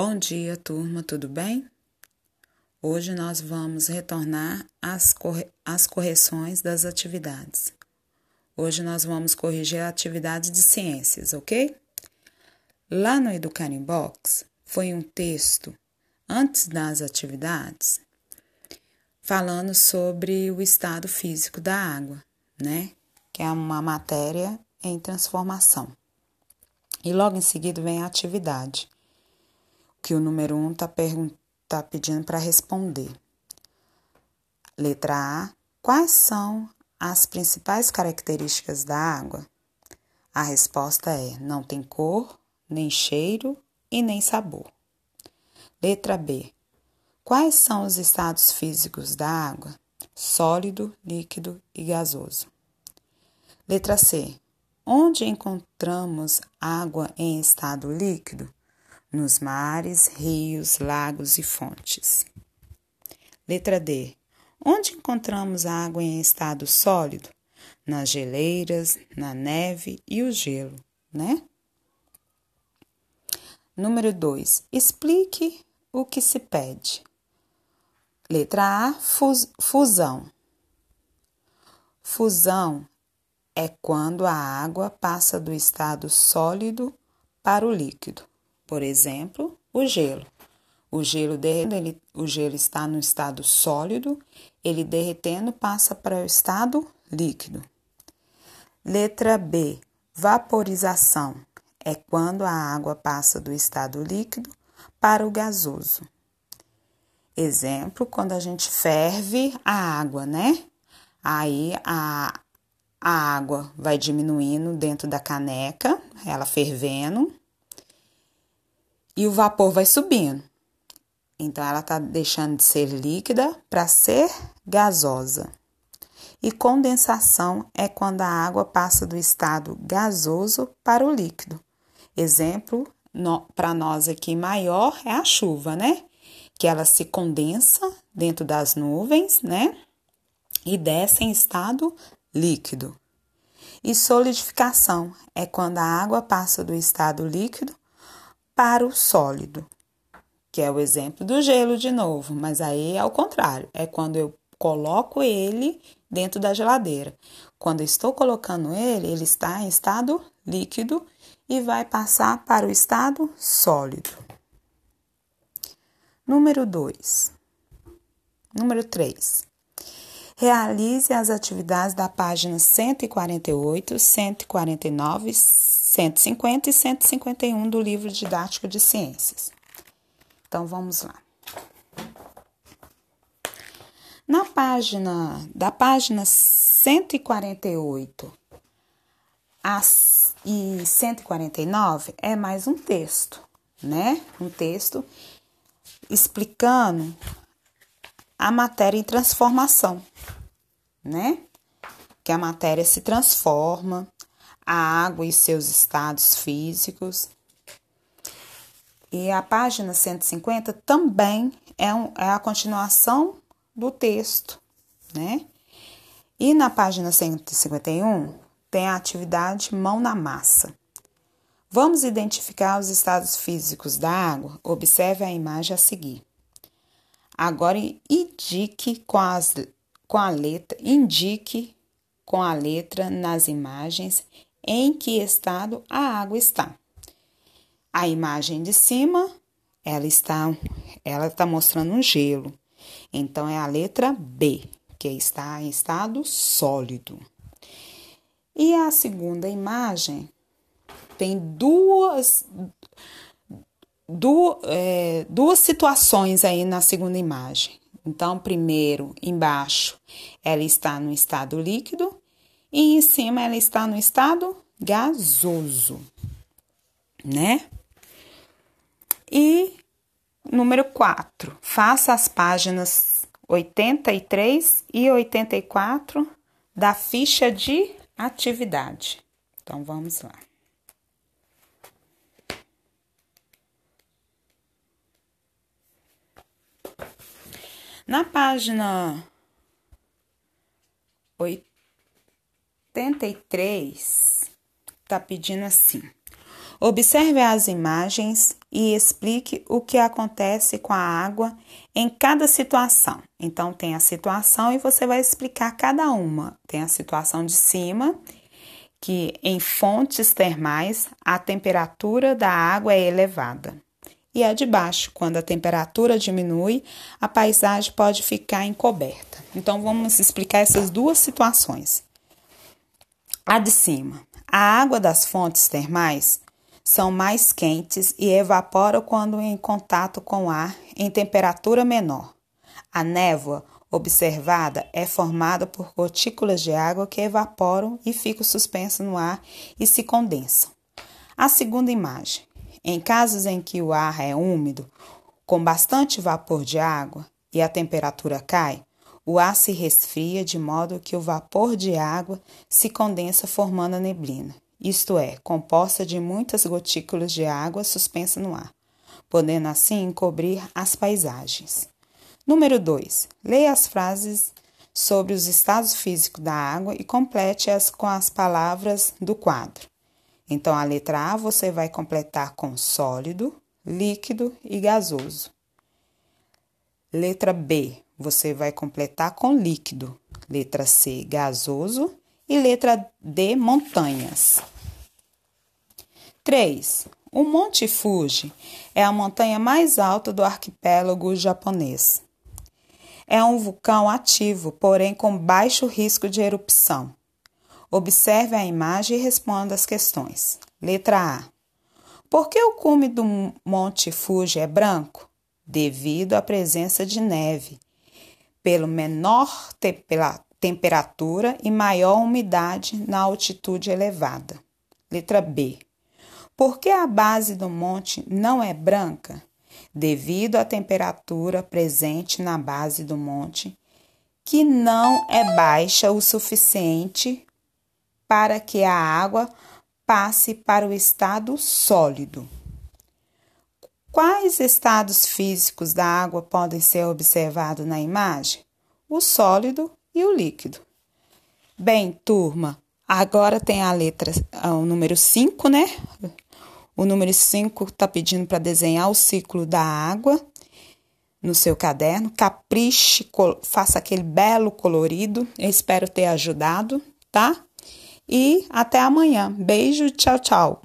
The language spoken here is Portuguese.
Bom dia, turma, tudo bem? Hoje nós vamos retornar às, corre às correções das atividades. Hoje nós vamos corrigir a atividade de ciências, ok? Lá no Educaring Box foi um texto antes das atividades falando sobre o estado físico da água, né? Que é uma matéria em transformação. E logo em seguida vem a atividade, que o número 1 um está tá pedindo para responder. Letra A. Quais são as principais características da água? A resposta é: não tem cor, nem cheiro e nem sabor. Letra B. Quais são os estados físicos da água? Sólido, líquido e gasoso. Letra C. Onde encontramos água em estado líquido? Nos mares, rios, lagos e fontes. Letra D. Onde encontramos água em estado sólido? Nas geleiras, na neve e o gelo, né? Número 2. Explique o que se pede. Letra A, fus fusão. Fusão é quando a água passa do estado sólido para o líquido. Por exemplo, o gelo. O gelo derretendo, ele, o gelo está no estado sólido, ele derretendo passa para o estado líquido. Letra B. Vaporização é quando a água passa do estado líquido para o gasoso. Exemplo, quando a gente ferve a água, né? Aí a, a água vai diminuindo dentro da caneca, ela fervendo, e o vapor vai subindo. Então, ela está deixando de ser líquida para ser gasosa. E condensação é quando a água passa do estado gasoso para o líquido. Exemplo, para nós aqui maior é a chuva, né? Que ela se condensa dentro das nuvens, né? E desce em estado líquido. E solidificação é quando a água passa do estado líquido para o sólido, que é o exemplo do gelo de novo, mas aí é ao contrário, é quando eu coloco ele dentro da geladeira. Quando estou colocando ele, ele está em estado líquido e vai passar para o estado sólido. Número 2. Número 3. Realize as atividades da página 148, 149, 150 e 151 do livro didático de ciências. Então vamos lá. Na página da página 148 as, e 149 é mais um texto, né? Um texto explicando a matéria em transformação, né? Que a matéria se transforma, a água e seus estados físicos. E a página 150 também é, um, é a continuação do texto, né? E na página 151 tem a atividade mão na massa. Vamos identificar os estados físicos da água? Observe a imagem a seguir. Agora indique com, as, com a letra, indique com a letra nas imagens em que estado a água está. A imagem de cima, ela está, ela está mostrando um gelo. Então é a letra B, que está em estado sólido. E a segunda imagem tem duas duas, é, duas situações aí na segunda imagem. Então, primeiro, embaixo, ela está no estado líquido e em cima ela está no estado gasoso, né? E número 4, faça as páginas 83 e 84 da ficha de atividade. Então, vamos lá. Na página 83, está pedindo assim: observe as imagens e explique o que acontece com a água em cada situação. Então, tem a situação e você vai explicar cada uma. Tem a situação de cima, que em fontes termais a temperatura da água é elevada. E a de baixo, quando a temperatura diminui, a paisagem pode ficar encoberta. Então, vamos explicar essas duas situações. A de cima. A água das fontes termais são mais quentes e evaporam quando em contato com o ar em temperatura menor. A névoa observada é formada por gotículas de água que evaporam e ficam suspensas no ar e se condensam. A segunda imagem. Em casos em que o ar é úmido, com bastante vapor de água e a temperatura cai, o ar se resfria de modo que o vapor de água se condensa formando a neblina isto é, composta de muitas gotículas de água suspensa no ar, podendo assim encobrir as paisagens. Número 2. Leia as frases sobre os estados físicos da água e complete-as com as palavras do quadro. Então, a letra A você vai completar com sólido, líquido e gasoso. Letra B, você vai completar com líquido. Letra C, gasoso e letra D, montanhas. 3. O Monte Fuji é a montanha mais alta do arquipélago japonês. É um vulcão ativo, porém com baixo risco de erupção. Observe a imagem e responda as questões. Letra A. Por que o cume do Monte Fuji é branco? Devido à presença de neve, pelo menor temperatura e maior umidade na altitude elevada. Letra B. Por que a base do monte não é branca? Devido à temperatura presente na base do monte, que não é baixa o suficiente para que a água passe para o estado sólido. Quais estados físicos da água podem ser observados na imagem? O sólido e o líquido. Bem, turma, agora tem a letra, ah, o número 5, né? O número 5 está pedindo para desenhar o ciclo da água no seu caderno. Capriche, faça aquele belo colorido. Eu espero ter ajudado, tá? E até amanhã. Beijo, tchau, tchau.